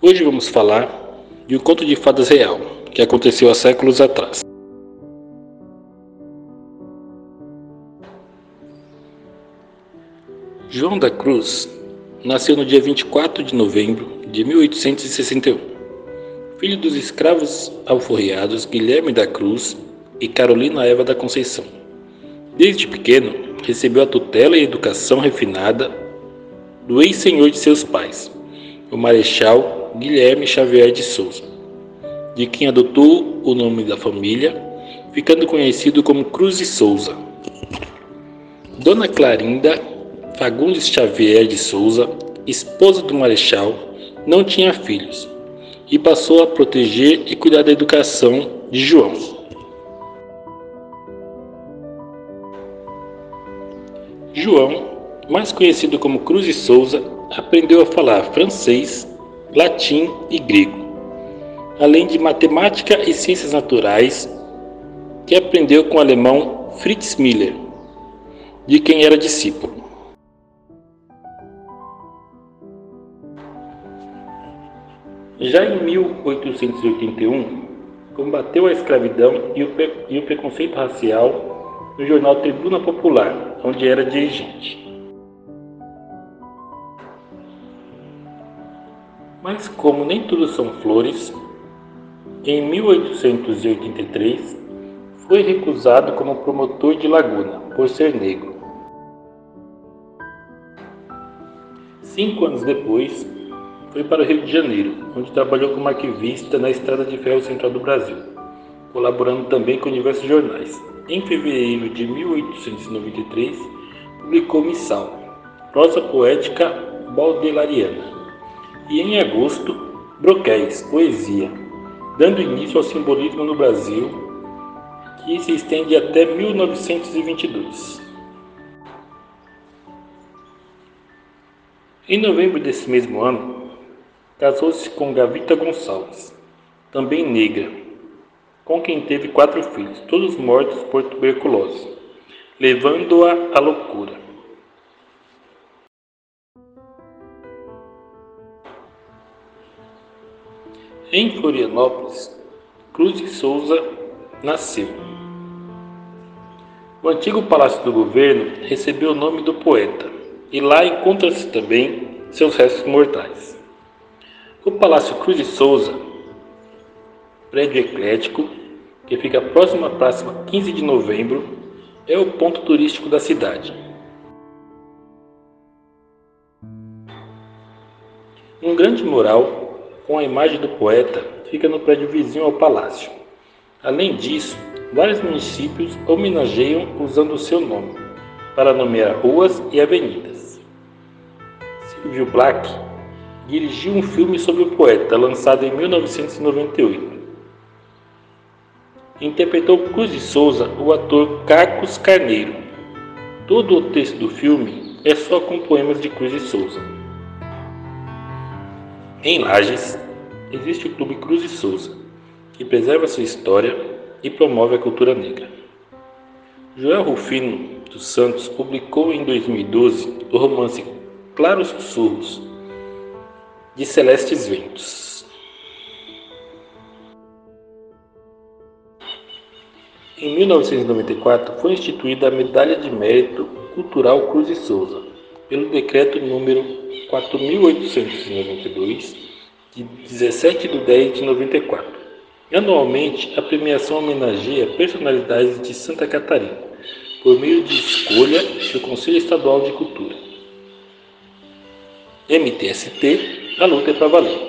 Hoje vamos falar de um conto de fadas real que aconteceu há séculos atrás. João da Cruz nasceu no dia 24 de novembro de 1861, filho dos escravos alforriados Guilherme da Cruz e Carolina Eva da Conceição. Desde pequeno, recebeu a tutela e educação refinada do ex-senhor de seus pais, o Marechal Guilherme Xavier de Souza, de quem adotou o nome da família, ficando conhecido como Cruz e Souza. Dona Clarinda Fagundes Xavier de Souza, esposa do Marechal, não tinha filhos e passou a proteger e cuidar da educação de João. João mais conhecido como Cruz e Souza, aprendeu a falar francês, latim e grego, além de matemática e ciências naturais, que aprendeu com o alemão Fritz Miller, de quem era discípulo. Já em 1881, combateu a escravidão e o, e o preconceito racial no jornal Tribuna Popular, onde era dirigente. Mas como nem tudo são flores, em 1883 foi recusado como promotor de Laguna por ser negro. Cinco anos depois, foi para o Rio de Janeiro, onde trabalhou como arquivista na Estrada de Ferro Central do Brasil, colaborando também com diversos jornais. Em fevereiro de 1893, publicou Missal, prosa poética baudelariana e em agosto, Broquéis, Poesia, dando início ao simbolismo no Brasil, que se estende até 1922. Em novembro desse mesmo ano, casou-se com Gavita Gonçalves, também negra, com quem teve quatro filhos, todos mortos por tuberculose, levando-a à loucura. Em Florianópolis, Cruz de Souza nasceu. O antigo palácio do governo recebeu o nome do poeta, e lá encontram-se também seus restos mortais. O Palácio Cruz de Souza, prédio eclético, que fica próximo à Praça 15 de Novembro, é o ponto turístico da cidade. Um grande mural com a imagem do poeta fica no prédio vizinho ao palácio. Além disso, vários municípios homenageiam usando o seu nome para nomear ruas e avenidas. Silvio Black dirigiu um filme sobre o poeta lançado em 1998. Interpretou Cruz de Souza o ator Carcos Carneiro. Todo o texto do filme é só com poemas de Cruz de Souza. Em Lages, existe o Clube Cruz e Souza, que preserva sua história e promove a cultura negra. Joel Rufino dos Santos publicou em 2012 o romance Claros Sussurros, de Celestes Ventos. Em 1994 foi instituída a Medalha de Mérito Cultural Cruz e Souza, pelo decreto número 4.892, de 17 de 10 de 94. Anualmente, a premiação homenageia personalidades de Santa Catarina, por meio de escolha do Conselho Estadual de Cultura. MTST, a luta é para valer.